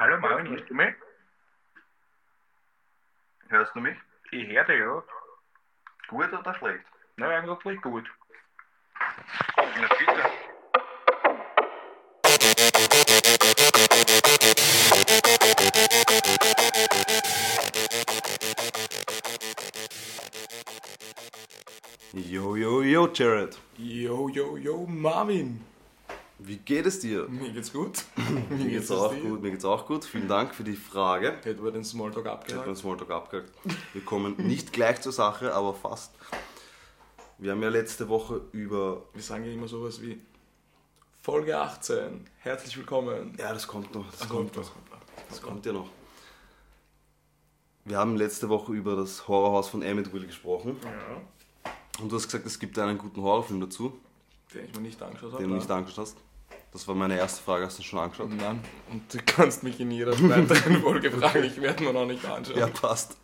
Hallo Marvin, hörst du mich? Hörst du mich? Ich höre dich, ja. Gut oder schlecht? Na, eigentlich gut. Na bitte. Yo, yo, yo, Jared. Yo, yo, yo, Marvin. Wie geht es dir? Mir geht's gut. Mir geht's auch gut, mir geht's auch gut. Vielen Dank für die Frage. Hätten wir den Smalltalk Ich habe abgehakt? den Smalltalk abgehakt. Wir kommen nicht gleich zur Sache, aber fast. Wir haben ja letzte Woche über. Wir sagen ja immer sowas wie Folge 18. Herzlich willkommen. Ja, das kommt noch. Das Ah, kommt das noch. kommt noch. Das kommt ja noch. Wir haben letzte Woche über das Horrorhaus von Amityville gesprochen. Ja, Und du hast gesagt, es gibt einen guten Horrorfilm dazu, den ich mir nicht angeschaut habe. den du nicht nein. angeschaut hast. Das war meine erste Frage. Hast du schon angeschaut? Nein, und du kannst mich in jeder weiteren Folge fragen, ich werde mir noch nicht anschauen. Ja, passt.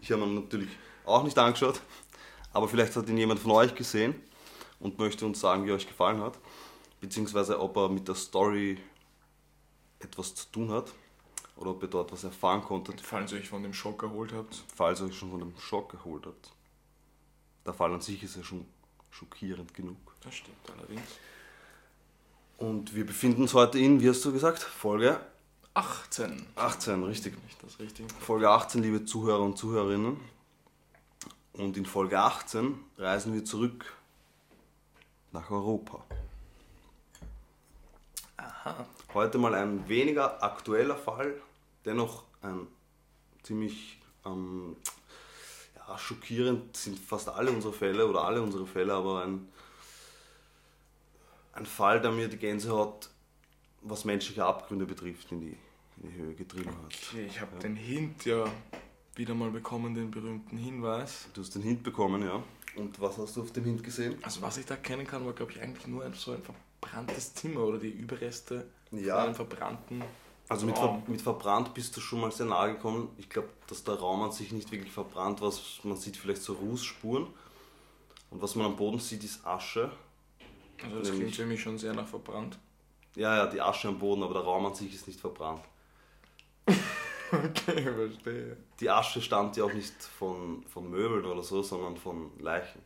Ich habe ihn natürlich auch nicht angeschaut, aber vielleicht hat ihn jemand von euch gesehen und möchte uns sagen, wie euch gefallen hat, beziehungsweise ob er mit der Story etwas zu tun hat oder ob ihr dort was erfahren konntet, Falls ihr euch von dem Schock erholt habt. falls ihr euch schon von dem Schock geholt habt. Der Fall an sich ist ja schon schockierend genug. Das stimmt allerdings. Und wir befinden uns heute in, wie hast du gesagt, Folge 18. 18, richtig. Nicht das Richtige. Folge 18, liebe Zuhörer und Zuhörerinnen. Und in Folge 18 reisen wir zurück nach Europa. Aha. Heute mal ein weniger aktueller Fall, dennoch ein ziemlich ähm, ja, schockierend sind fast alle unsere Fälle oder alle unsere Fälle, aber ein, ein Fall, der mir die Gänsehaut, was menschliche Abgründe betrifft, in die, in die Höhe getrieben hat. Okay, ich habe den Hint ja wieder mal bekommen, den berühmten Hinweis. Du hast den Hint bekommen, ja. Und was hast du auf dem Hint gesehen? Also was ich da kennen kann, war glaube ich eigentlich nur ein, so ein verbranntes Zimmer oder die Überreste Ja. von einem verbrannten Also mit, ver mit verbrannt bist du schon mal sehr nahe gekommen. Ich glaube, dass der Raum an sich nicht wirklich verbrannt war. Man sieht vielleicht so Rußspuren. Und was man am Boden sieht, ist Asche. Also das klingt für mich schon sehr nach verbrannt. Ja, ja, die Asche am Boden, aber der Raum an sich ist nicht verbrannt. Okay, verstehe. Die Asche stammt ja auch nicht von, von Möbeln oder so, sondern von Leichen.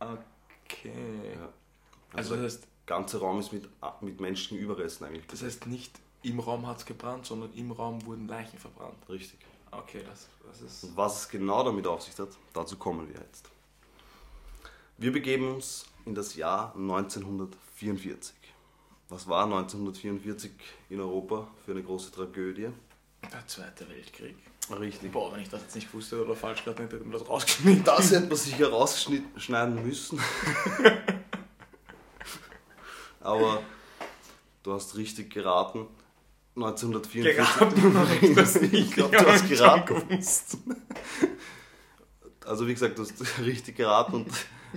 Okay. Ja. Also der das heißt, ganze Raum ist mit, mit menschlichen Überresten eigentlich. das heißt nicht im Raum hat es gebrannt, sondern im Raum wurden Leichen verbrannt. Richtig. Okay, das, das ist... Und was es genau damit auf sich hat, dazu kommen wir jetzt. Wir begeben uns in das Jahr 1944. Was war 1944 in Europa für eine große Tragödie? Der Zweite Weltkrieg. Richtig. Boah, wenn ich das jetzt nicht wusste oder falsch gerade nicht, hätte man das rausgeschnitten. Das hätte man sicher rausschneiden müssen. Aber du hast richtig geraten. 1944. Geraten habe ich das nicht. Ich glaube, du hast geraten. Also wie gesagt, du hast richtig geraten und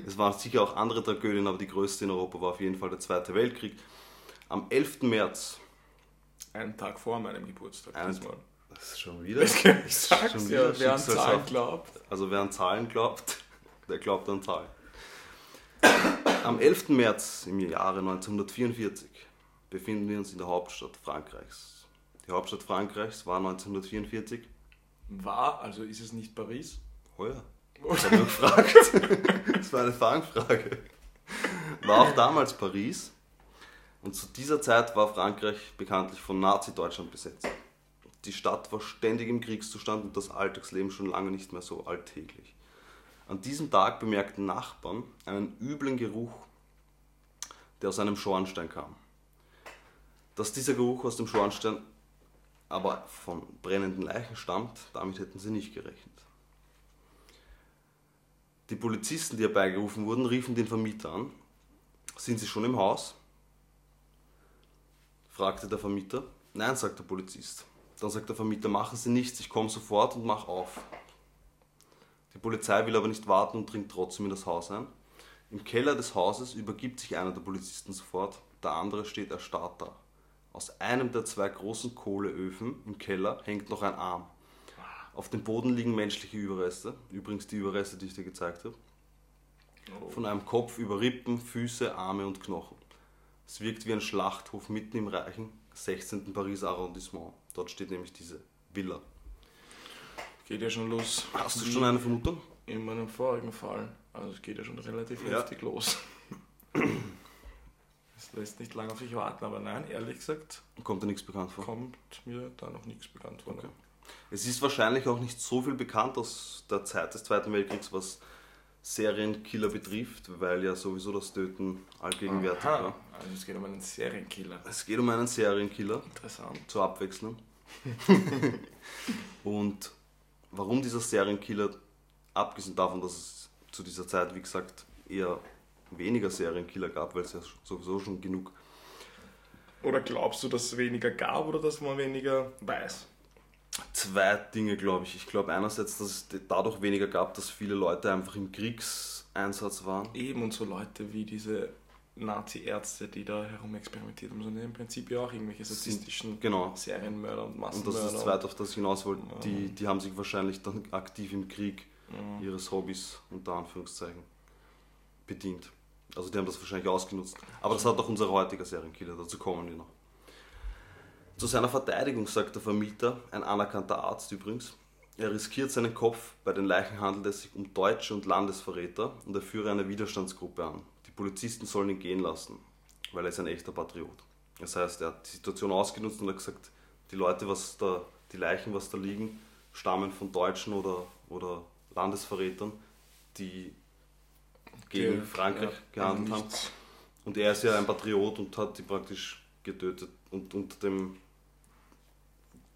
es waren sicher auch andere Tragödien, aber die größte in Europa war auf jeden Fall der Zweite Weltkrieg. Am 11. März, Einen Tag vor meinem Geburtstag Einen- diesmal. das ist schon wieder, Ich sag's schon ja, wieder wer an Zahlen glaubt. also wer an Zahlen glaubt, der glaubt an Zahlen. Am 11. März im Jahre 1944 befinden wir uns in der Hauptstadt Frankreichs. Die Hauptstadt Frankreichs war 1944 War, also ist es nicht Paris? Heuer. Ich habe nur gefragt. Das war eine Fangfrage. War auch damals Paris. Und zu dieser Zeit war Frankreich bekanntlich von Nazi-Deutschland besetzt. Die Stadt war ständig im Kriegszustand und das Alltagsleben schon lange nicht mehr so alltäglich. An diesem Tag bemerkten Nachbarn einen üblen Geruch, der aus einem Schornstein kam. Dass dieser Geruch aus dem Schornstein aber von brennenden Leichen stammt, damit hätten sie nicht gerechnet. Die Polizisten, die herbeigerufen wurden, riefen den Vermieter an. Sind Sie schon im Haus? fragte der Vermieter. Nein, sagt der Polizist. Dann sagt der Vermieter, machen Sie nichts, ich komme sofort und mach auf. Die Polizei will aber nicht warten und dringt trotzdem in das Haus ein. Im Keller des Hauses übergibt sich einer der Polizisten sofort, der andere steht erstarrt da. Aus einem der zwei großen Kohleöfen im Keller hängt noch ein Arm. Auf dem Boden liegen menschliche Überreste, übrigens die Überreste, die ich dir gezeigt habe. Von einem Kopf über Rippen, Füße, Arme und Knochen. Es wirkt wie ein Schlachthof mitten im reichen 16. Pariser Arrondissement. Dort steht nämlich diese Villa. Geht ja schon los. Hast du schon eine Vermutung? In meinem vorigen Fall. Also es geht ja schon relativ Ja. heftig los. Es lässt nicht lange auf sich warten, aber nein, ehrlich gesagt, Kommt dir nichts bekannt vor? kommt mir da noch nichts bekannt vor. Okay. Es ist wahrscheinlich auch nicht so viel bekannt aus der Zeit des Zweiten Weltkriegs, was Serienkiller betrifft, weil ja sowieso das Töten allgegenwärtig Aha, war. also es geht um einen Serienkiller. Es geht um einen Serienkiller Interessant. zur Abwechslung. Und warum dieser Serienkiller, abgesehen davon, dass es zu dieser Zeit, wie gesagt, eher weniger Serienkiller gab, weil es ja sowieso schon genug Oder glaubst du, dass es weniger gab oder dass man weniger weiß? Zwei Dinge, glaube ich. Ich glaube einerseits, dass es dadurch weniger gab, dass viele Leute einfach im Kriegseinsatz waren. Eben und so Leute wie diese Nazi-Ärzte, die da herumexperimentiert haben, sind im Prinzip ja auch irgendwelche sadistischen Genau. Serienmörder und Und Massenmörder. das ist das Zweite, auf das ich hinaus wollte. Ja. Die, die haben sich wahrscheinlich dann aktiv im Krieg Ja. ihres Hobbys unter Anführungszeichen bedient. Also die haben das wahrscheinlich ausgenutzt. Aber das hat auch unser heutiger Serienkiller, dazu kommen wir noch. Zu seiner Verteidigung sagt der Vermieter, ein anerkannter Arzt übrigens, er riskiert seinen Kopf, bei den Leichen handelt es sich um Deutsche und Landesverräter und er führe eine Widerstandsgruppe an. Die Polizisten sollen ihn gehen lassen, weil er ist ein echter Patriot. Das heißt, er hat die Situation ausgenutzt und hat gesagt, die Leute, was da, die Leichen, was da liegen, stammen von Deutschen oder, oder Landesverrätern, die gegen Die- Frankreich ja, gehandelt haben. Und er ist ja ein Patriot und hat die praktisch getötet. Und unter dem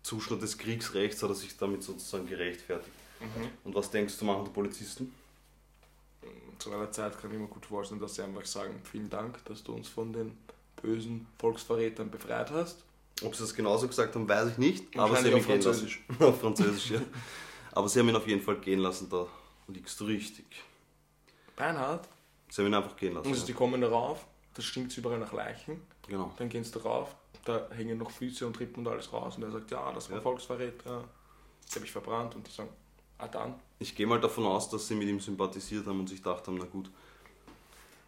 Zustand des Kriegsrechts hat er sich damit sozusagen gerechtfertigt. Mhm. Und was denkst du, machen die Polizisten? Zu einer Zeit kann ich mir gut vorstellen, dass sie einfach sagen, vielen Dank, dass du uns von den bösen Volksverrätern befreit hast. Ob sie das genauso gesagt haben, weiß ich nicht. Aber sie haben auf lassen. auf Französisch, ja. Aber sie haben ihn auf jeden Fall gehen lassen, da liegst du richtig. Beinhard, Sie haben ihn einfach gehen lassen. also die Ja. kommen darauf, das stinkt überall nach Leichen, Genau. dann gehen sie darauf, da hängen noch Füße und Rippen und alles raus und er sagt, ja, das war Ja. Volksverräter, die habe ich verbrannt und die sagen, ah dann. Ich gehe mal davon aus, dass sie mit ihm sympathisiert haben und sich gedacht haben, na gut,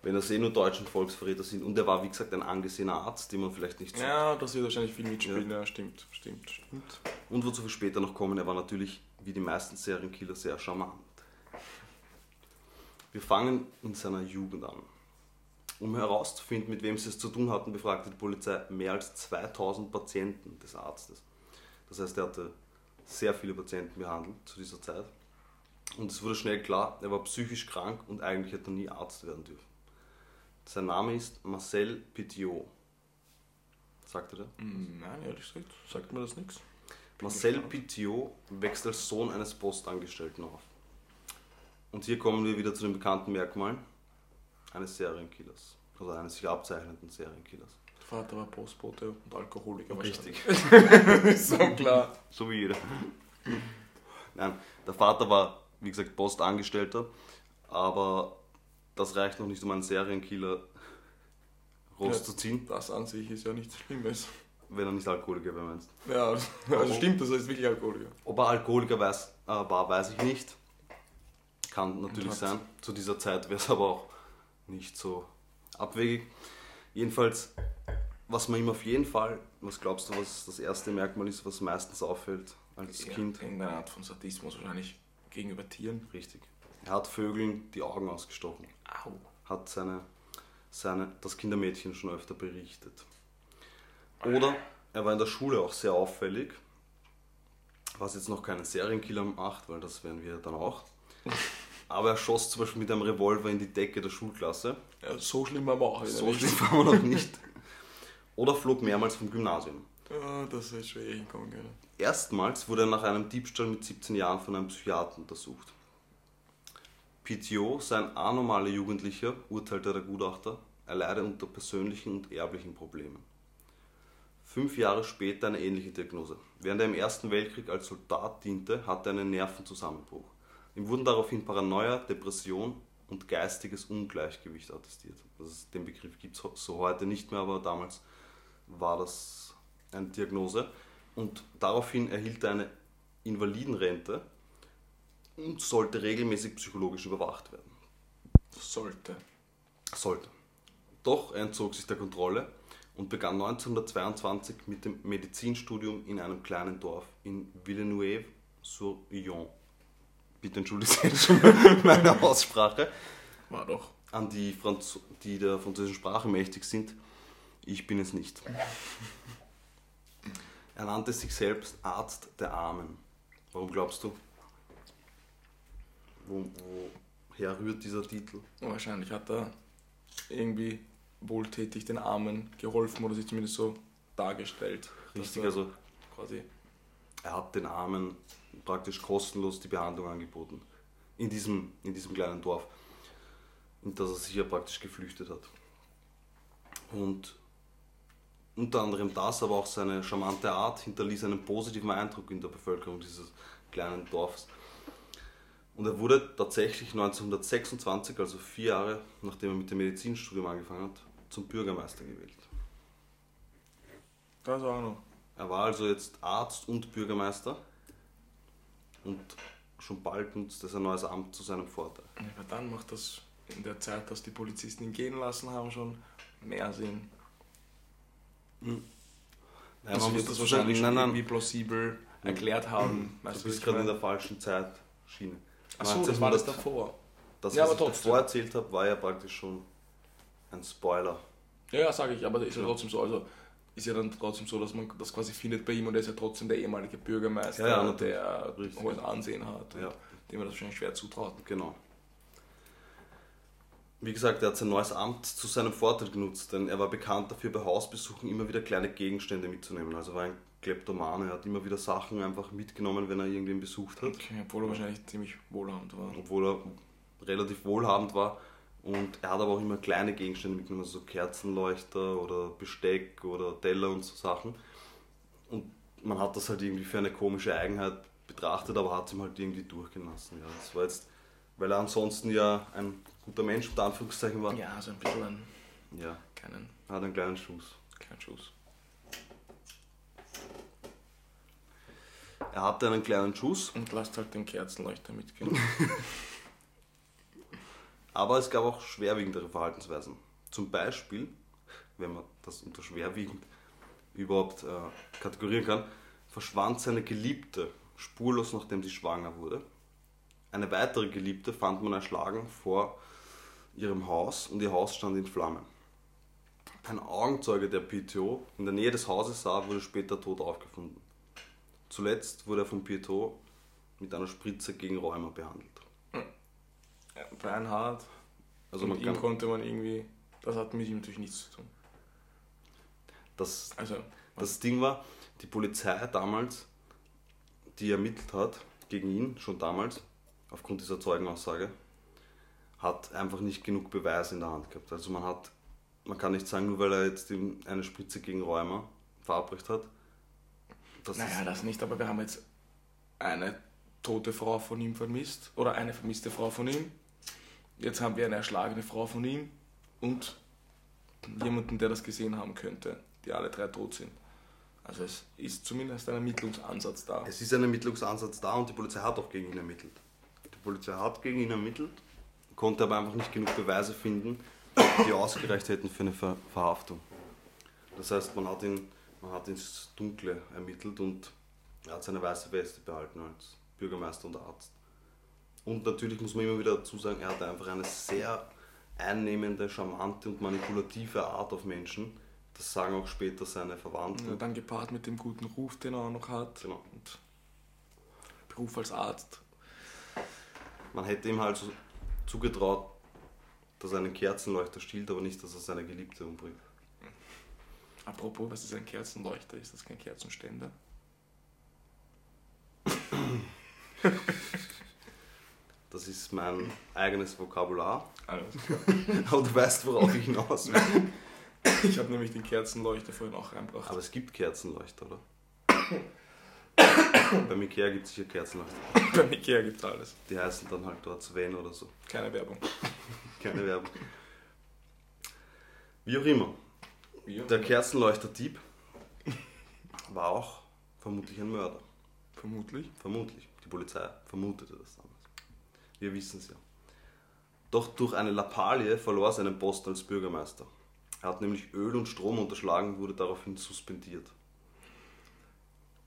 wenn das eh nur deutschen Volksverräter sind. Und er war, wie gesagt, ein angesehener Arzt, den man vielleicht nicht so Ja, das wird wahrscheinlich viel mitspielen, ja, stimmt, stimmt, stimmt. Und wozu wir später noch kommen, er war natürlich, wie die meisten Serienkiller, sehr charmant. Wir fangen in seiner Jugend an. Um herauszufinden, mit wem sie es zu tun hatten, befragte die Polizei mehr als 2000 Patienten des Arztes. Das heißt, er hatte sehr viele Patienten behandelt zu dieser Zeit. Und es wurde schnell klar, er war psychisch krank und eigentlich hätte er nie Arzt werden dürfen. Sein Name ist Marcel Petiot. Sagt er der? Hm, Nein, ehrlich gesagt, sagt mir das nichts. Marcel. Petiot wächst als Sohn eines Postangestellten auf. Und hier kommen wir wieder zu den bekannten Merkmalen eines Serienkillers. Oder eines sich abzeichnenden Serienkillers. Der Vater war Postbote und Alkoholiker Richtig. so klar. So wie jeder. Nein, der Vater war, wie gesagt, Postangestellter, aber das reicht noch nicht, um einen Serienkiller rauszuziehen, Das an sich ist ja nichts Schlimmes. wenn er nicht Alkoholiker wäre, meinst du? Ja, also stimmt, das heißt wirklich Alkoholiker. Ob er Alkoholiker weiß, äh, war, weiß ich nicht. Kann natürlich sein. Zu dieser Zeit wäre es aber auch nicht so abwegig. Jedenfalls, was man ihm auf jeden Fall, was glaubst du, was das erste Merkmal ist, was meistens auffällt als Ja, Kind? Irgendeine Art von Sadismus wahrscheinlich gegenüber Tieren. Richtig. Er hat Vögeln die Augen ausgestochen. Au. Hat seine, seine, das Kindermädchen schon öfter berichtet. Oder er war in der Schule auch sehr auffällig, was jetzt noch keinen Serienkiller macht, weil das wären wir dann auch. Aber er schoss zum Beispiel mit einem Revolver in die Decke der Schulklasse. Ja, so schlimm war man auch wieder So nicht. schlimm waren wir noch nicht. Oder flog mehrmals vom Gymnasium. Ja, das hätte schwer hinkommen können. Erstmals wurde er nach einem Diebstahl mit 17 Jahren von einem Psychiater untersucht. Petiot sei ein anormaler Jugendlicher, urteilte der Gutachter, er leide unter persönlichen und erblichen Problemen. Fünf Jahre später eine ähnliche Diagnose. Während er im Ersten Weltkrieg als Soldat diente, hatte er einen Nervenzusammenbruch. Ihm wurden daraufhin Paranoia, Depression und geistiges Ungleichgewicht attestiert. Ist, den Begriff gibt es so heute nicht mehr, aber damals war das eine Diagnose. Und daraufhin erhielt er eine Invalidenrente und sollte regelmäßig psychologisch überwacht werden. Sollte. Sollte. Doch er entzog sich der Kontrolle und begann 1922 mit dem Medizinstudium in einem kleinen Dorf in Villeneuve-sur-Yonne. Bitte entschuldigt schon meine Aussprache. War doch. An die, Franz die der französischen Sprache mächtig sind. Ich bin es nicht. Er nannte sich selbst Arzt der Armen. Warum glaubst du? Wo, woher rührt dieser Titel? Wahrscheinlich hat er irgendwie wohltätig den Armen geholfen oder sich zumindest so dargestellt. Richtig, also quasi. Er hat den Armen praktisch kostenlos die Behandlung angeboten. In diesem, in diesem kleinen Dorf. In das er sich ja praktisch geflüchtet hat. Und unter anderem das, aber auch seine charmante Art hinterließ einen positiven Eindruck in der Bevölkerung dieses kleinen Dorfs. Und er wurde tatsächlich 1926, also vier Jahre nachdem er mit dem Medizinstudium angefangen hat, zum Bürgermeister gewählt. Das auch noch. Er war also jetzt Arzt und Bürgermeister und schon bald nutzt er sein neues Amt zu seinem Vorteil. Aber dann macht das in der Zeit, dass die Polizisten ihn gehen lassen haben, schon mehr Sinn. Ja, also man muss das wahrscheinlich schon nein, irgendwie nein, plausibel erklärt haben. du Weißt du, bist gerade in der falschen Zeitschiene. Achso, das war das 1900 davor. Das, Ja, was aber ich trotzdem. davor erzählt habe, war ja praktisch schon ein Spoiler. Ja, ja, sage ich, aber ist ja trotzdem so. Also ist ja dann trotzdem so, dass man das quasi findet bei ihm und er ist ja trotzdem der ehemalige Bürgermeister, Ja, ja, der Richtig. hohes Ansehen hat, Ja. dem man das wahrscheinlich schwer zutraut. Genau. Wie gesagt, er hat sein neues Amt zu seinem Vorteil genutzt, denn er war bekannt dafür, bei Hausbesuchen immer wieder kleine Gegenstände mitzunehmen. Also war ein Kleptoman, er hat immer wieder Sachen einfach mitgenommen, wenn er irgendwen besucht hat. Okay, obwohl er wahrscheinlich ziemlich wohlhabend war. obwohl er relativ wohlhabend war. Und er hat aber auch immer kleine Gegenstände mitgenommen, also so Kerzenleuchter oder Besteck oder Teller und so Sachen. Und man hat das halt irgendwie für eine komische Eigenheit betrachtet, aber hat es ihm halt irgendwie durchgehen lassen. Ja. Das war jetzt, weil er ansonsten ja ein guter Mensch unter Anführungszeichen war. Ja, so ein bisschen einen Ja, kleinen, er hat einen kleinen Schuss. kleinen Schuss. Er hatte einen kleinen Schuss, Und lasst halt den Kerzenleuchter mitgehen. aber es gab auch schwerwiegendere Verhaltensweisen. Zum Beispiel, wenn man das unter schwerwiegend überhaupt äh, kategorieren kann, verschwand seine Geliebte spurlos, nachdem sie schwanger wurde. Eine weitere Geliebte fand man erschlagen vor ihrem Haus und ihr Haus stand in Flammen. Ein Augenzeuge der PTO in der Nähe des Hauses sah, wurde später tot aufgefunden. Zuletzt wurde er vom PTO mit einer Spritze gegen Rheuma behandelt. Ja, Beinhard. Also man ihm konnte man irgendwie, das hat mit ihm natürlich nichts zu tun. das, Also, Das Ding war, die Polizei damals, die ermittelt hat gegen ihn, schon damals, aufgrund dieser Zeugenaussage, hat einfach nicht genug Beweise in der Hand gehabt. Also man hat, man kann nicht sagen, nur weil er jetzt ihm eine Spritze gegen Rheuma verabreicht hat. Das naja, ist, das nicht, aber wir haben jetzt eine tote Frau von ihm vermisst oder eine vermisste Frau von ihm. Jetzt haben wir eine erschlagene Frau von ihm und jemanden, der das gesehen haben könnte, die alle drei tot sind. Also es ist zumindest ein Ermittlungsansatz da. es ist ein Ermittlungsansatz da und die Polizei hat auch gegen ihn ermittelt. Die Polizei hat gegen ihn ermittelt, konnte aber einfach nicht genug Beweise finden, die ausgereicht hätten für eine Ver Verhaftung. Das heißt, man hat ihn, man hat ins Dunkle ermittelt und er hat seine weiße Weste behalten als Bürgermeister und Arzt. Und natürlich muss man immer wieder dazu sagen, er hatte einfach eine sehr einnehmende, charmante und manipulative Art auf Menschen. Das sagen auch später seine Verwandten. Und dann gepaart mit dem guten Ruf, den er auch noch hat. Genau. Und Beruf als Arzt. Man hätte ihm halt so zugetraut, dass er einen Kerzenleuchter stiehlt, aber nicht, dass er seine Geliebte umbringt. Apropos, was ist ein Kerzenleuchter? Ist das kein Kerzenständer? Das ist mein eigenes Vokabular. Alles klar. Aber du weißt, worauf ich hinaus will. Ich habe nämlich den Kerzenleuchter vorhin auch reingebracht. Aber es gibt Kerzenleuchter, oder? Beim Ikea gibt es sicher Kerzenleuchter. Beim Ikea gibt es alles. Die heißen dann halt dort Sven oder so. Keine Werbung. Keine Werbung. Wie auch immer. Wir? Der Kerzenleuchter-Dieb war auch vermutlich ein Mörder. Vermutlich. Vermutlich. Die Polizei vermutete das damals. Wir wissen es ja. Doch durch eine Lappalie verlor er seinen Posten als Bürgermeister. Er hat nämlich Öl und Strom unterschlagen und wurde daraufhin suspendiert.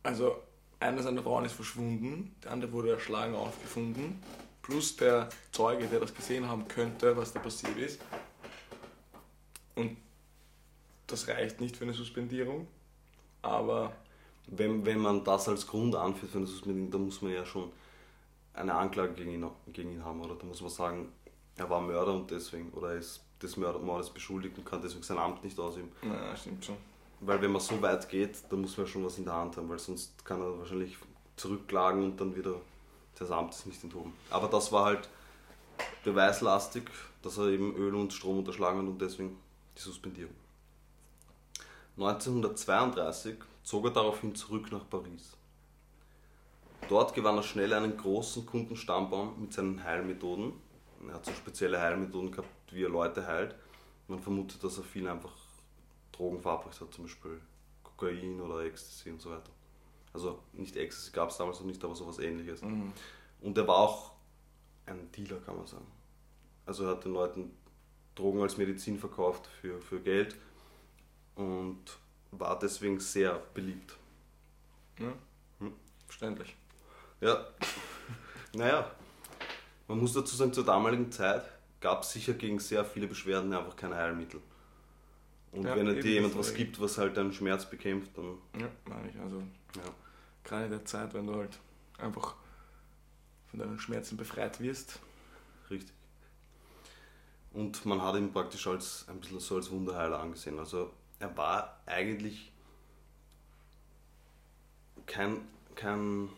Also, einer seiner Frauen ist verschwunden, der andere wurde erschlagen aufgefunden, plus der Zeuge, der das gesehen haben könnte, was da passiert ist. Und das reicht nicht für eine Suspendierung, aber Wenn, wenn man das als Grund anführt für eine Suspendierung, dann muss man ja schon eine Anklage gegen ihn, gegen ihn haben. Oder da muss man sagen, er war Mörder und deswegen, oder er ist des Mordes beschuldigt und kann deswegen sein Amt nicht ausüben. naja, stimmt schon. Weil wenn man so weit geht, dann muss man schon was in der Hand haben, weil sonst kann er wahrscheinlich zurückklagen und dann wieder das Amt ist nicht enthoben. Aber das war halt beweislastig, dass er eben Öl und Strom unterschlagen hat und deswegen die Suspendierung. 1932 zog er daraufhin zurück nach Paris. Dort gewann er schnell einen großen Kundenstammbaum mit seinen Heilmethoden. Er hat so spezielle Heilmethoden gehabt, wie er Leute heilt. Man vermutet, dass er viel einfach Drogen verabreicht hat, zum Beispiel Kokain oder Ecstasy und so weiter. Also nicht Ecstasy gab es damals noch nicht, aber sowas ähnliches. Mhm. Und er war auch ein Dealer, kann man sagen. Also er hat den Leuten Drogen als Medizin verkauft für, für Geld und war deswegen sehr beliebt. Ja. Hm. Verständlich. Ja, naja, man muss dazu sagen, zur damaligen Zeit gab es sicher gegen sehr viele Beschwerden einfach keine Heilmittel. Und Ja, wenn eben, dir jemand was gibt, was halt einen Schmerz bekämpft, dann Ja, meine ich. Also ja. gerade in der Zeit, wenn du halt einfach von deinen Schmerzen befreit wirst. Richtig. Und man hat ihn praktisch als ein bisschen so als Wunderheiler angesehen. Also er war eigentlich kein, kein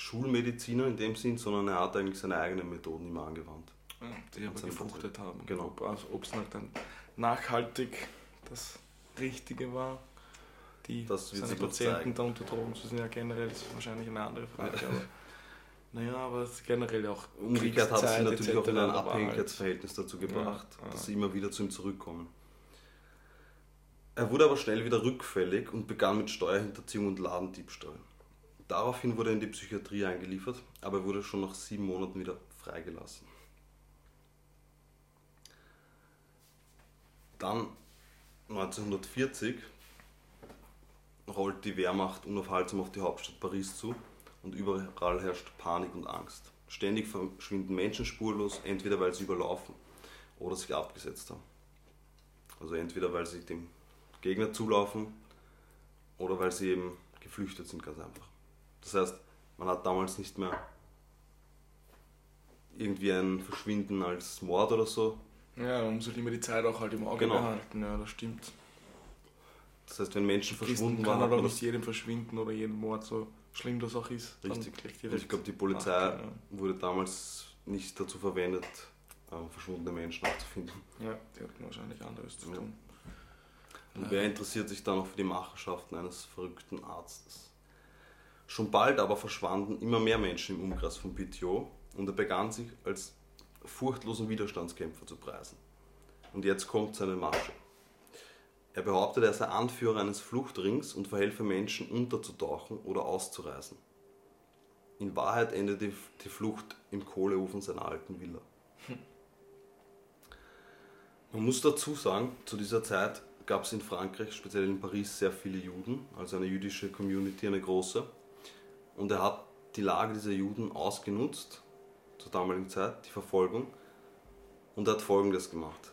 Schulmediziner in dem Sinn, sondern er hat eigentlich seine eigenen Methoden immer angewandt. Ja, die aber gefruchtet haben. Genau. Ob, also, ob es halt dann nachhaltig das Richtige war, die Das seine Patienten da unter Drogen zu sind, ja generell ist wahrscheinlich eine andere Frage. aber, naja, aber es ist generell auch Umgekehrt hat Kriegszeit natürlich auch in ein war halt- Abhängigkeitsverhältnis dazu gebracht, Ja, ja. dass sie immer wieder zu ihm zurückkommen. Er wurde aber schnell wieder rückfällig und begann mit Steuerhinterziehung und Ladendiebstahl. Daraufhin wurde er in die Psychiatrie eingeliefert, aber er wurde schon nach sieben Monaten wieder freigelassen. Dann 1940 rollt die Wehrmacht unaufhaltsam auf die Hauptstadt Paris zu und überall herrscht Panik und Angst. Ständig verschwinden Menschen spurlos, entweder weil sie überlaufen oder sich abgesetzt haben. Also entweder weil sie dem Gegner zulaufen oder weil sie eben geflüchtet sind, ganz einfach. Das heißt, man hat damals nicht mehr irgendwie ein Verschwinden als Mord oder so. Ja, man muss halt immer die Zeit auch halt im Auge Genau. behalten, ja, das stimmt. Das heißt, wenn Menschen verschwunden Christen waren, kann halt man nicht jedem verschwinden oder jeden Mord, so schlimm das auch ist. Richtig. direkt ich glaube, die Polizei nachgehen, wurde damals nicht dazu verwendet, ähm, verschwundene Menschen aufzufinden. Ja, Ja, die hatten wahrscheinlich anderes zu Ja. tun. Und wer interessiert sich dann noch für die Machenschaften eines verrückten Arztes? Schon bald aber verschwanden immer mehr Menschen im Umkreis von Petiot und er begann sich als furchtlosen Widerstandskämpfer zu preisen. Und jetzt kommt seine Masche. Er behauptet, er sei Anführer eines Fluchtrings und verhelfe Menschen unterzutauchen oder auszureisen. In Wahrheit endet die Flucht im Kohleofen seiner alten Villa. Man muss dazu sagen, zu dieser Zeit gab es in Frankreich, speziell in Paris, sehr viele Juden, also eine jüdische Community, eine große. Und er hat die Lage dieser Juden ausgenutzt, zur damaligen Zeit, die Verfolgung, und er hat Folgendes gemacht.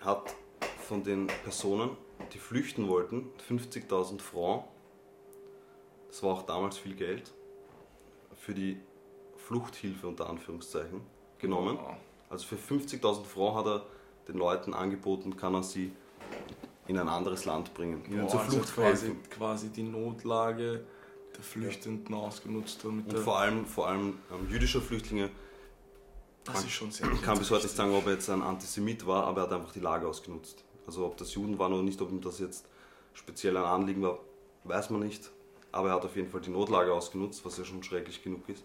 Er hat von den Personen, die flüchten wollten, 50.000 Francs, das war auch damals viel Geld, für die Fluchthilfe unter Anführungszeichen genommen. Also für 50.000 Francs hat er den Leuten angeboten, kann er sie in ein anderes Land bringen, ihnen zur also Flucht quasi, verhelfen. quasi die Notlage der Flüchtenden ausgenutzt. Damit Und vor allem, vor allem ähm, jüdische Flüchtlinge, das ist schon sehr ich kann bis heute nicht sagen, ob er jetzt ein Antisemit war, aber er hat einfach die Lage ausgenutzt. Also ob das Juden waren oder nicht, ob ihm das jetzt speziell ein Anliegen war, weiß man nicht. Aber er hat auf jeden Fall die Notlage ausgenutzt, was ja schon schrecklich genug ist.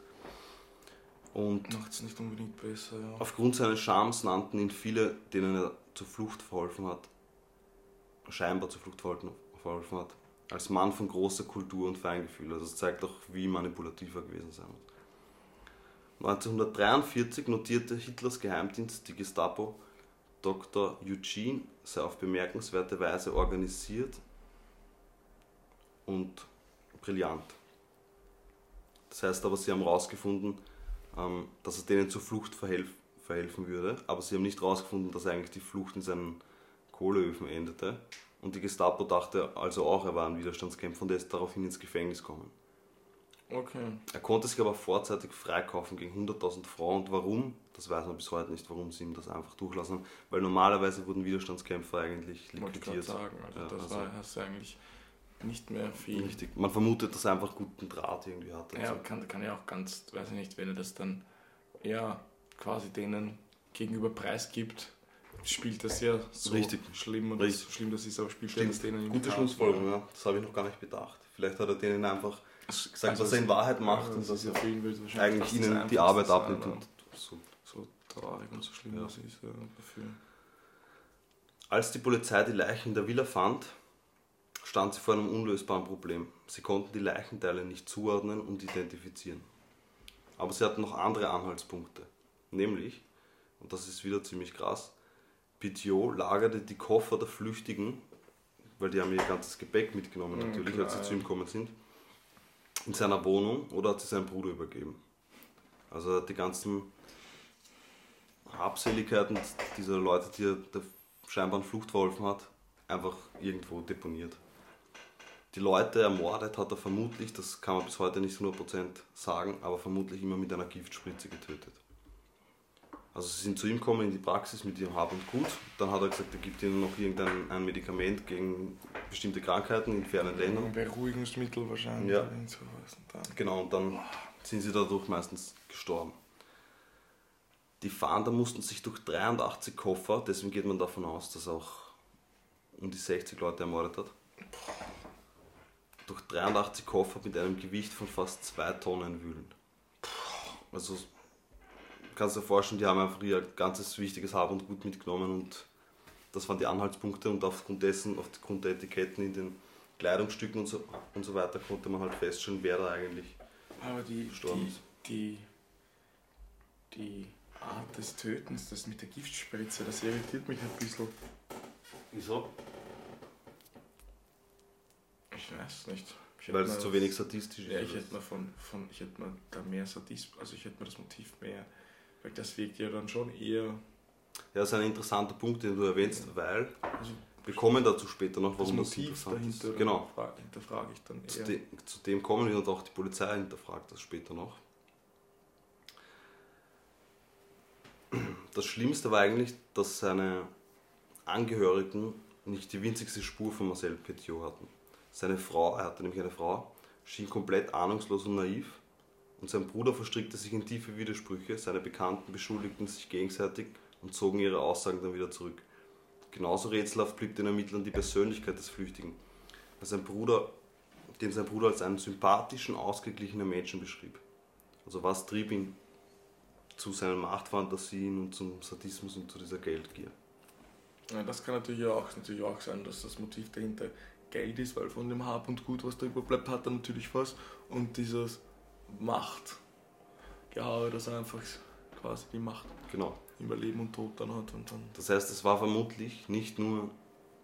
Und Macht es nicht unbedingt besser, ja. Aufgrund seines Charmes nannten ihn viele, denen er zur Flucht verholfen hat, scheinbar zur Flucht verholfen hat, als Mann von großer Kultur und Feingefühl. Also es zeigt auch, wie manipulativ er gewesen sein muss. 1943 notierte Hitlers Geheimdienst, die Gestapo, Dr. Eugene sei auf bemerkenswerte Weise organisiert und brillant. Das heißt aber, sie haben herausgefunden, ähm, dass er denen zur Flucht verhelf verhelfen würde, aber sie haben nicht herausgefunden, dass eigentlich die Flucht in seinen Kohleöfen endete. Und die Gestapo dachte also auch, er war ein Widerstandskämpfer und er ist daraufhin ins Gefängnis gekommen. Okay. Er konnte sich aber vorzeitig freikaufen gegen 100.000 Frauen. Und warum? Das weiß man bis heute nicht, warum sie ihm das einfach durchlassen haben. Weil normalerweise wurden Widerstandskämpfer eigentlich Wollte ich liquidiert. sagen. Also Ja, das also- war, hast du eigentlich nicht mehr viel. Richtig. Man vermutet, dass er einfach guten Draht irgendwie hatte. Ja, kann, kann ja auch ganz, weiß ich nicht, wenn er das dann ja quasi denen gegenüber preisgibt, spielt das ja so Richtig. schlimm und Richtig. so schlimm das ist, aber spielt er Stimmt. das denen Gute Karten. Schlussfolgerung, ja. Das habe ich noch gar nicht bedacht. Vielleicht hat er denen einfach gesagt, Also was er in Wahrheit macht ja, und das dass er wahrscheinlich eigentlich das ihnen die Arbeit abnimmt. Und so. so traurig und so schlimm Ja. das ist ja dafür. Als die Polizei die Leichen in der Villa fand, stand sie vor einem unlösbaren Problem. Sie konnten die Leichenteile nicht zuordnen und identifizieren. Aber sie hatten noch andere Anhaltspunkte. Nämlich, und das ist wieder ziemlich krass, Petiot lagerte die Koffer der Flüchtigen, weil die haben ihr ganzes Gepäck mitgenommen Mhm, natürlich, klar, als sie ja. zu ihm gekommen sind, in seiner Wohnung oder hat sie seinem Bruder übergeben. Also er hat die ganzen Habseligkeiten dieser Leute, die er der scheinbar in Flucht verholfen hat, einfach irgendwo deponiert. Die Leute ermordet hat er vermutlich, das kann man bis heute nicht 100% sagen, aber vermutlich immer mit einer Giftspritze getötet. Also sie sind zu ihm gekommen in die Praxis mit ihrem Hab und Gut. Dann hat er gesagt, er gibt ihnen noch irgendein ein Medikament gegen bestimmte Krankheiten in fernen Ländern. Ein Beruhigungsmittel wahrscheinlich. Ja. irgend sowas. Und dann- Genau, und dann sind sie dadurch meistens gestorben. Die Fahnder mussten sich durch 83 Koffer, deswegen geht man davon aus, dass er auch um die 60 Leute ermordet hat, durch 83 Koffer mit einem Gewicht von fast 2 Tonnen wühlen. Also kannst du dir vorstellen, die haben einfach ihr ganzes wichtiges Hab und Gut mitgenommen und das waren die Anhaltspunkte und aufgrund dessen, aufgrund der Etiketten in den Kleidungsstücken und so, und so weiter konnte man halt feststellen, wer da eigentlich Aber die, Gestorben die, ist. die, die Art des Tötens, das mit der Giftspritze, das irritiert mich ein bisschen. Wieso? Ich weiß nicht. Ich Weil es zu wenig sadistisch ist. Ja, ich hätte mir von, von ich hätte mir da mehr Sadismus, also ich hätte mir das Motiv mehr, weil das wirkt ja dann schon eher, Ja, das ist ein interessanter Punkt, den du erwähnst, weil also wir kommen dazu später noch, das warum das, Motiv interessant dahinter ist. Genau, fra- hinterfrage ich dann zu, eher. de zu dem kommen wir und auch die Polizei hinterfragt das später noch. Das Schlimmste war eigentlich, dass seine Angehörigen nicht die winzigste Spur von Marcel Petiot hatten. Seine Frau, er hatte nämlich eine Frau, schien komplett ahnungslos und naiv und sein Bruder verstrickte sich in tiefe Widersprüche, seine Bekannten beschuldigten sich gegenseitig und zogen ihre Aussagen dann wieder zurück. Genauso rätselhaft blieb den Ermittlern die Persönlichkeit des Flüchtigen, sein Bruder, den sein Bruder als einen sympathischen, ausgeglichenen Menschen beschrieb. Also was trieb ihn zu seinen Machtfantasien und zum Sadismus und zu dieser Geldgier. Ja, das kann natürlich auch, natürlich auch sein, dass das Motiv dahinter Geld ist, weil von dem Hab und Gut, was da überbleibt, hat er natürlich was. Und dieses Machtgehabe, dass er einfach quasi die Macht Genau. über Leben und Tod dann hat. Und dann Das heißt, es war vermutlich nicht nur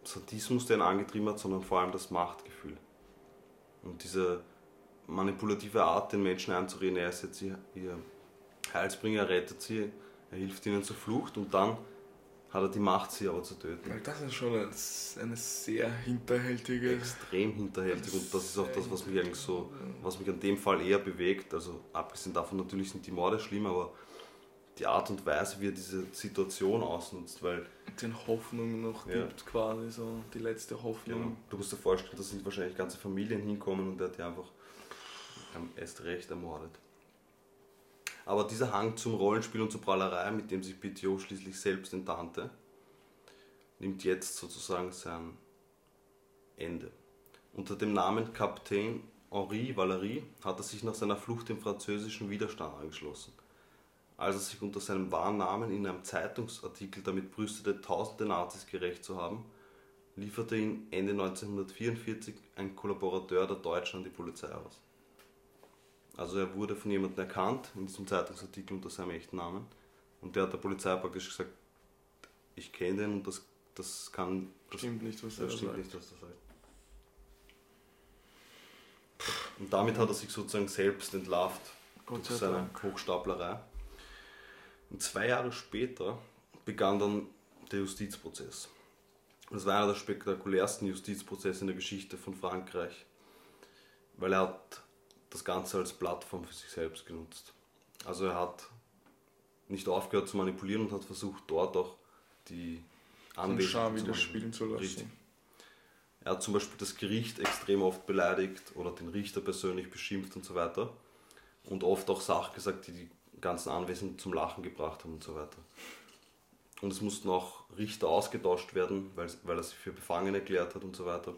Sadismus, der ihn angetrieben hat, sondern vor allem das Machtgefühl. Und diese manipulative Art, den Menschen einzureden, er ist jetzt ihr, ihr Heilsbringer, er rettet sie, er hilft ihnen zur Flucht und dann hat er die Macht, sie aber zu töten. Weil das ist schon eine, eine sehr hinterhältige. Extrem hinterhältig und das ist auch das, was mich eigentlich so, was mich an dem Fall eher bewegt. Also abgesehen davon natürlich sind die Morde schlimm, aber die Art und Weise, wie er diese Situation ausnutzt, weil den Hoffnung noch Ja. gibt, quasi so die letzte Hoffnung. Genau. Du musst dir vorstellen, da sind wahrscheinlich ganze Familien hinkommen und der hat die einfach ähm, erst recht ermordet. Aber dieser Hang zum Rollenspiel und zur Prahlerei, mit dem sich Petiot schließlich selbst enttarnte, nimmt jetzt sozusagen sein Ende. Unter dem Namen Kapitän Henri Valery hat er sich nach seiner Flucht dem französischen Widerstand angeschlossen. Als er sich unter seinem wahren Namen in einem Zeitungsartikel damit brüstete, tausende Nazis gerecht zu haben, lieferte ihn Ende 1944 ein Kollaborateur der Deutschen an die Polizei aus. Also er wurde von jemandem erkannt, in diesem Zeitungsartikel unter seinem echten Namen, und der hat der Polizei praktisch gesagt, ich kenne den und das, das kann. Das, Stimmt nicht, was er stimmt sagt. nicht, was er sagt. Und damit hat er sich sozusagen selbst entlarvt Gott durch sei seine Dank. Hochstaplerei. Und zwei Jahre später begann dann der Justizprozess. Das war einer der spektakulärsten Justizprozesse in der Geschichte von Frankreich, weil er hat das Ganze als Plattform für sich selbst genutzt. Also er hat nicht aufgehört zu manipulieren und hat versucht, dort auch die Den Anwesenden wieder spielen zu lassen. Richtig. Er hat zum Beispiel das Gericht extrem oft beleidigt oder den Richter persönlich beschimpft und so weiter. Und oft auch Sachen gesagt, die die ganzen Anwesenden zum Lachen gebracht haben und so weiter. Und es mussten auch Richter ausgetauscht werden, weil, weil er sie für befangen erklärt hat und so weiter.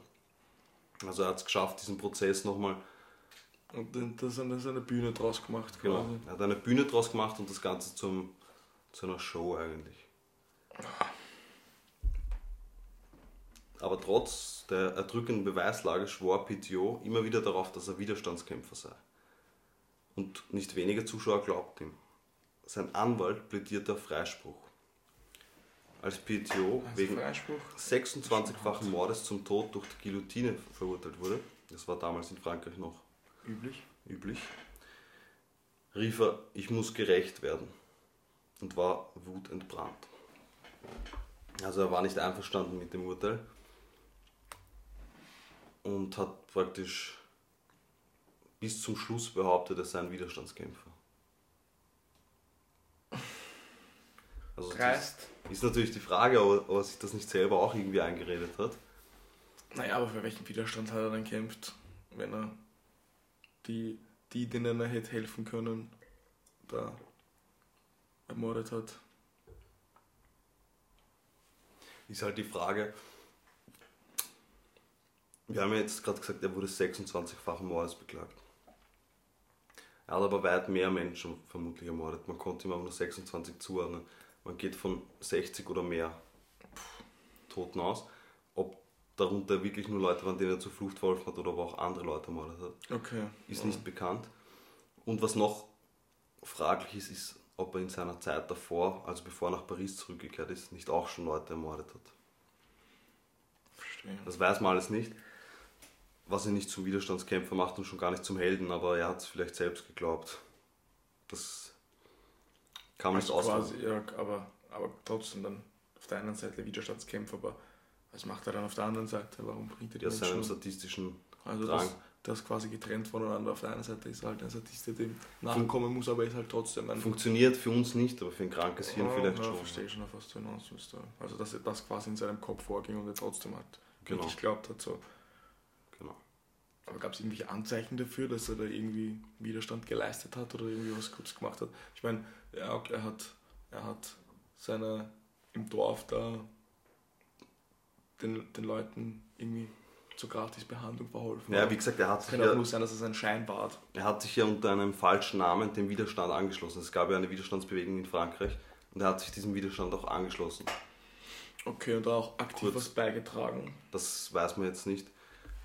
Also er hat es geschafft, diesen Prozess nochmal, Und dann da ist eine, Bühne draus gemacht. genau, quasi. er hat eine Bühne draus gemacht und das Ganze zum, zu einer Show eigentlich. Aber trotz der erdrückenden Beweislage schwor Petiot immer wieder darauf, dass er Widerstandskämpfer sei. Und nicht wenige Zuschauer glaubten ihm. Sein Anwalt plädierte auf Freispruch. Als Also wegen Freispruch. 26-fachen Mordes zum Tod durch die Guillotine verurteilt wurde, das war damals in Frankreich noch Üblich. üblich, rief er, ich muss gerecht werden und war wutentbrannt. Also er war nicht einverstanden mit dem Urteil und hat praktisch bis zum Schluss behauptet, er sei ein Widerstandskämpfer. Also das Dreist. ist natürlich die Frage, ob er- ob er sich das nicht selber auch irgendwie eingeredet hat. Naja, aber für welchen Widerstand hat er dann kämpft, wenn er die, die denen er hätte helfen können, da ermordet hat? Ist halt die Frage, wir haben ja jetzt gerade gesagt, er wurde 26-fachen Mordes beklagt. Er hat aber weit mehr Menschen vermutlich ermordet. Man konnte ihm aber nur 26 zuordnen. Man geht von 60 oder mehr Toten aus. Darunter wirklich nur Leute waren, denen er zur Flucht verholfen hat oder ob er auch andere Leute ermordet hat, Okay. ist nicht bekannt. Und was noch fraglich ist, ist, ob er in seiner Zeit davor, also bevor er nach Paris zurückgekehrt ist, nicht auch schon Leute ermordet hat. Verstehe. Das weiß man alles nicht. Was ihn nicht zum Widerstandskämpfer macht und schon gar nicht zum Helden, aber er hat es vielleicht selbst geglaubt. Das kann man nicht Also aussagen. quasi, ja, aber, aber trotzdem dann auf der einen Seite Widerstandskämpfer, aber was macht er dann auf der anderen Seite? Warum bringt er die Ja, seinem Menschen um? statistischen Also Drang. das, das quasi getrennt voneinander. Auf der einen Seite ist er halt ein Sadist, der dem nachkommen muss, aber ist halt trotzdem ein... funktioniert für uns nicht, aber für ein krankes Hirn vielleicht ja, schon. verstehe schon, auf was du hinaus willst. ja. Also dass er das quasi in seinem Kopf vorging und er trotzdem halt Genau. wirklich glaubt hat. So. Genau. Aber gab es irgendwelche Anzeichen dafür, dass er da irgendwie Widerstand geleistet hat oder irgendwie was Gutes gemacht hat? Ich meine, ja, okay, er hat, er hat seine im Dorf da den, den Leuten irgendwie zur Gratisbehandlung verholfen. Ja, wie gesagt, er hat, sich kann auch ja, nur sein, dass es ein Schein war. er hat sich ja unter einem falschen Namen dem Widerstand angeschlossen. Es gab ja eine Widerstandsbewegung in Frankreich und er hat sich diesem Widerstand auch angeschlossen. Okay, und da auch aktiv Kurz. was beigetragen. Das weiß man jetzt nicht.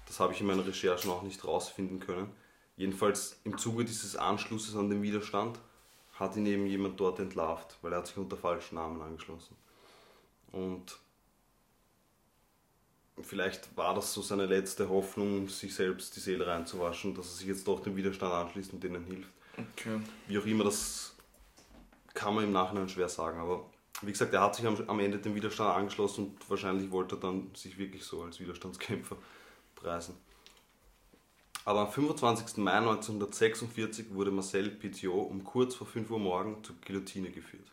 Das habe ich in meinen Recherchen auch nicht rausfinden können. Jedenfalls im Zuge dieses Anschlusses an den Widerstand hat ihn eben jemand dort entlarvt, weil er hat sich unter falschen Namen angeschlossen. Und vielleicht war das so seine letzte Hoffnung, sich selbst die Seele reinzuwaschen, dass er sich jetzt doch dem Widerstand anschließt und denen hilft. Okay. Wie auch immer, das kann man im Nachhinein schwer sagen. Aber wie gesagt, er hat sich am, Ende dem Widerstand angeschlossen und wahrscheinlich wollte er dann sich wirklich so als Widerstandskämpfer preisen. Aber am 25. Mai 1946 wurde Marcel Petiot um kurz vor 5 Uhr morgen zur Guillotine geführt.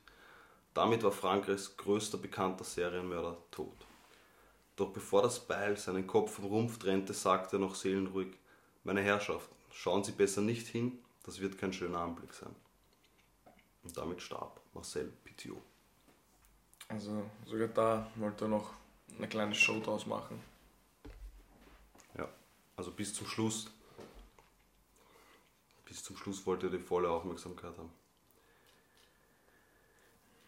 Damit war Frankreichs größter bekannter Serienmörder tot. Doch bevor das Beil seinen Kopf vom Rumpf trennte, sagte er noch seelenruhig: Meine Herrschaften, schauen Sie besser nicht hin, das wird kein schöner Anblick sein. Und damit starb Marcel Petiot. Also sogar da wollte er noch eine kleine Show draus machen. Ja, also bis zum Schluss. Bis zum Schluss wollte er die volle Aufmerksamkeit haben.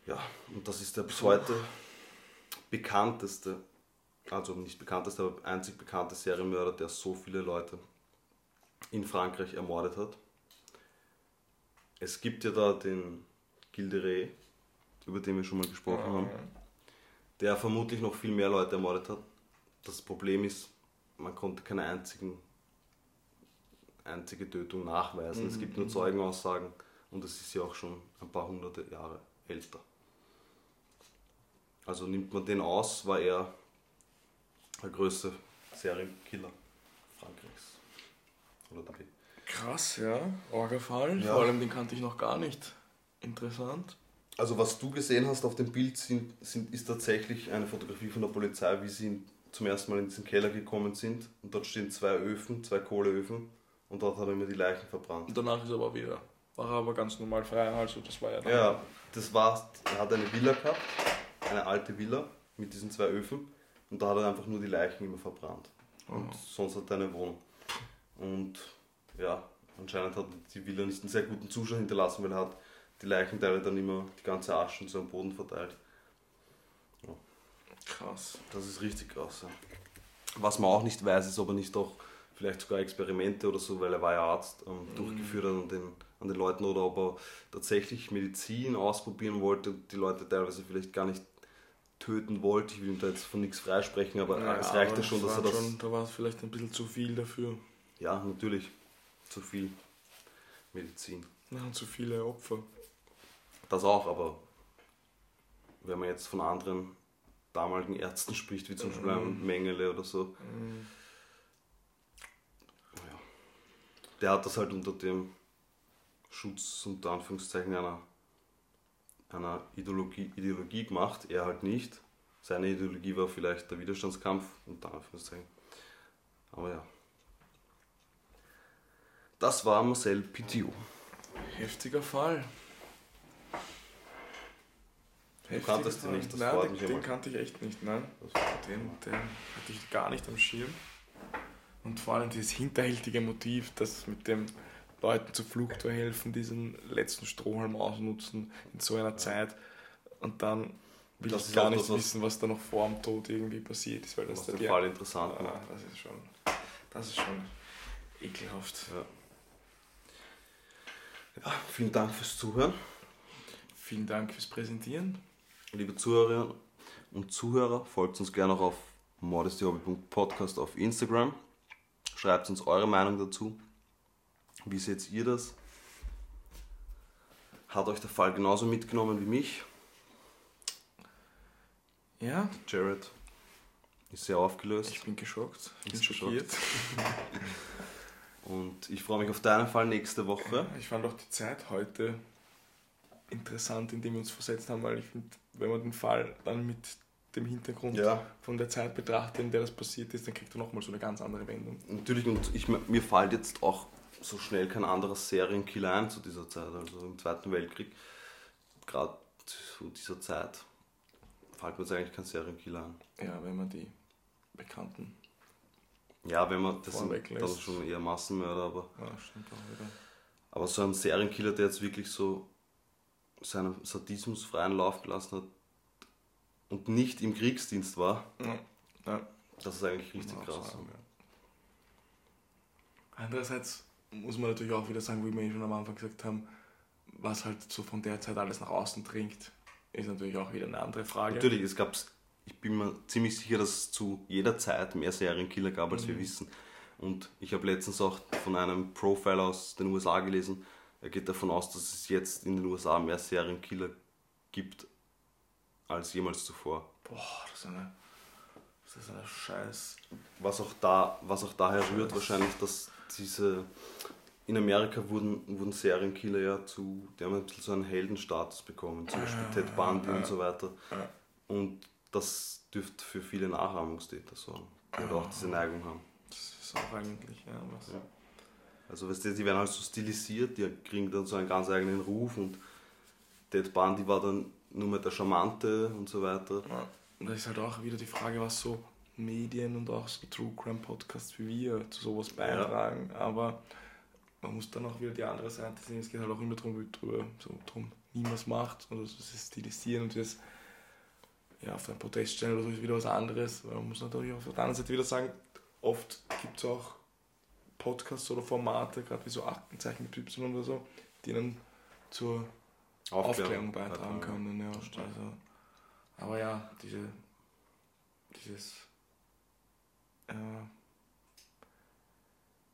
Ja, und das ist der bis heute bekannteste, also nicht bekannteste, aber einzig bekannte Serienmörder, der so viele Leute in Frankreich ermordet hat. Es gibt ja da den Gilles de Rais, über den wir schon mal gesprochen haben. der vermutlich noch viel mehr Leute ermordet hat. Das Problem ist, man konnte keine einzigen, einzige Tötung nachweisen. Es gibt nur Zeugenaussagen und es ist ja auch schon ein paar hunderte Jahre älter. Also nimmt man den aus, war er der größte Serienkiller Frankreichs. Oder der Krass, ja. Orgafall. Ja. Vor allem den kannte ich noch gar nicht. Interessant. Also was du gesehen hast auf dem Bild sind, sind, ist tatsächlich eine Fotografie von der Polizei, wie sie zum ersten Mal in diesen Keller gekommen sind. Und dort stehen zwei Öfen, zwei Kohleöfen. Und dort hat er mir die Leichen verbrannt. Und danach ist er aber wieder. War er aber ganz normal frei, also das war ja dann. Ja, das war, er hat eine Villa gehabt, eine alte Villa mit diesen zwei Öfen. Und da hat er einfach nur die Leichen immer verbrannt. Und sonst hat er eine Wohnung. Und ja, anscheinend hat die Villa nicht einen sehr guten Zustand hinterlassen, weil er hat die Leichenteile dann immer die ganze Asche so am Boden verteilt. Krass. Das ist richtig krass. Ja. Was man auch nicht weiß, ist, ob er nicht auch vielleicht sogar Experimente oder so, weil er war ja Arzt, ähm, durchgeführt hat an den, an den Leuten oder ob er tatsächlich Medizin ausprobieren wollte und die Leute teilweise vielleicht gar nicht töten wollte. Ich will ihm da jetzt von nichts freisprechen, aber Ja, es reichte aber schon, das dass er das. Schon, da war es vielleicht ein bisschen zu viel dafür. Ja, natürlich. Zu viel Medizin. Ja, und zu viele Opfer. Das auch, aber wenn man jetzt von anderen damaligen Ärzten spricht, wie zum Beispiel einem Mengele oder so, ja, der hat das halt unter dem Schutz unter Anführungszeichen einer, einer Ideologie, Ideologie gemacht, er halt nicht. Seine Ideologie war vielleicht der Widerstandskampf, unter Anführungszeichen. Aber ja. Das war Marcel Petiot. Heftiger Fall. Du kanntest ihn nicht, das nein, freut den, mich den immer. kannte ich echt nicht, nein. Den, den hatte ich gar nicht am Schirm. Und vor allem dieses hinterhältige Motiv, das mit dem Leuten zur Flucht verhelfen, diesen letzten Strohhalm ausnutzen in so einer Zeit. Und dann will Das ich gar nicht das, wissen, was da noch vor dem Tod irgendwie passiert ist, weil das die- Fall interessant. Ah, das ist schon, das ist schon ekelhaft. Ja. Ja, vielen Dank fürs Zuhören. Vielen Dank fürs Präsentieren. Liebe Zuhörerinnen und Zuhörer, folgt uns gerne auch auf modestyhobby.podcast auf Instagram. Schreibt uns eure Meinung dazu. Wie seht ihr das? Hat euch der Fall genauso mitgenommen wie mich? Ja, Jared ist sehr aufgelöst. ich bin geschockt. Ich bin schockiert. Und ich freue mich auf deinen Fall nächste Woche. Ich fand auch die Zeit heute interessant, indem wir uns versetzt haben, weil ich finde, wenn man den Fall dann mit dem Hintergrund Ja. von der Zeit betrachtet, in der das passiert ist, dann kriegt er nochmal so eine ganz andere Wendung. Natürlich, und ich, mir fällt jetzt auch so schnell kein anderer Serienkiller ein zu dieser Zeit. Also im Zweiten Weltkrieg, gerade zu dieser Zeit, fällt mir jetzt eigentlich kein Serienkiller ein. Ja, wenn man die bekannten. Ja, wenn man, das sind dann lässt. schon eher Massenmörder, aber, Ja, stimmt auch wieder. aber so ein Serienkiller, der jetzt wirklich so seinen Sadismus freien Lauf gelassen hat und nicht im Kriegsdienst war, Ja, ja, das ist eigentlich richtig krass. Andererseits muss man natürlich auch wieder sagen, wie wir schon am Anfang gesagt haben, was halt so von der Zeit alles nach außen dringt, ist natürlich auch wieder eine andere Frage. Natürlich, es gab, ich bin mir ziemlich sicher, dass es zu jeder Zeit mehr Serienkiller gab, als Mhm. wir wissen. Und ich habe letztens auch von einem Profile aus den USA gelesen, er geht davon aus, dass es jetzt in den USA mehr Serienkiller gibt als jemals zuvor. Boah, das ist eine, das ist eine Scheiß. Was auch, da, was auch daher rührt, wahrscheinlich, dass diese. In Amerika wurden, wurden Serienkiller ja zu. Die haben ein bisschen so einen Heldenstatus bekommen, zum Beispiel Ted Bundy und so weiter. Ja. Und das dürfte für viele Nachahmungstäter sorgen, die halt auch diese Neigung haben. Das ist auch eigentlich, ja, was. Ja. Also, weißt du, die werden halt so stilisiert, die kriegen dann so einen ganz eigenen Ruf und Ted Bundy war dann nur mehr der Charmante und so weiter. Ja. Und da ist halt auch wieder die Frage, was so Medien und auch so True Crime Podcasts wie wir zu sowas beitragen. Aber man muss dann auch wieder die andere Seite sehen. Es geht halt auch immer darum, drüber, so drum, wie man es macht und das ist Stilisieren und das ja, auf einem Protest stellen oder so ist wieder was anderes. Weil man muss natürlich auf der anderen Seite wieder sagen, oft gibt es auch Podcasts oder Formate, gerade wie so Aktenzeichen mit Y oder so, die dann zur Aufklärung beitragen können. Ja. Das. Also, aber ja, diese dieses äh,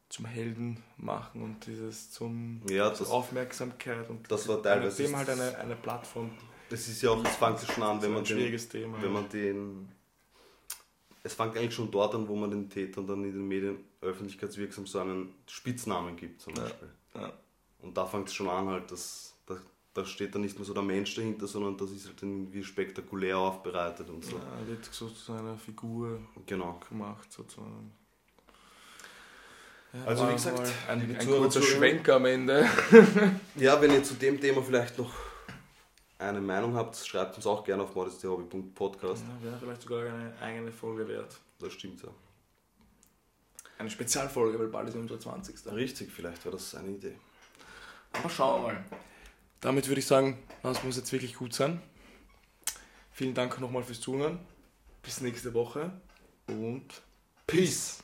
zum Helden machen und dieses zum Ja, das, Aufmerksamkeit und das war teilweise- dem halt eine, eine Plattform. das ist ja auch, das fängt ja schon an, wenn man den, Thema. wenn man den. Es fängt eigentlich schon dort an, wo man den Tätern dann in den Medien öffentlichkeitswirksam so einen Spitznamen gibt, zum Ja, Beispiel. ja. Und da fängt es schon an, halt, dass da, steht dann nicht mehr so der Mensch dahinter, sondern das ist halt irgendwie spektakulär aufbereitet und so. Ja, wird so zu einer Figur Genau. gemacht, sozusagen. Ja, Also, wie gesagt, ein, ein kurzer Zuhörer. Schwenk am Ende. Ja, wenn ihr zu dem Thema vielleicht noch eine Meinung habt, schreibt uns auch gerne auf modesthobby.podcast. Ja, wäre vielleicht sogar eine eigene Folge wert. Das stimmt ja. Eine Spezialfolge, weil bald ist unser 20. Richtig, vielleicht wäre das eine Idee. Aber schauen wir mal. Damit würde ich sagen, wir uns jetzt wirklich gut sein. Vielen Dank nochmal fürs Zuhören. Bis nächste Woche und Peace!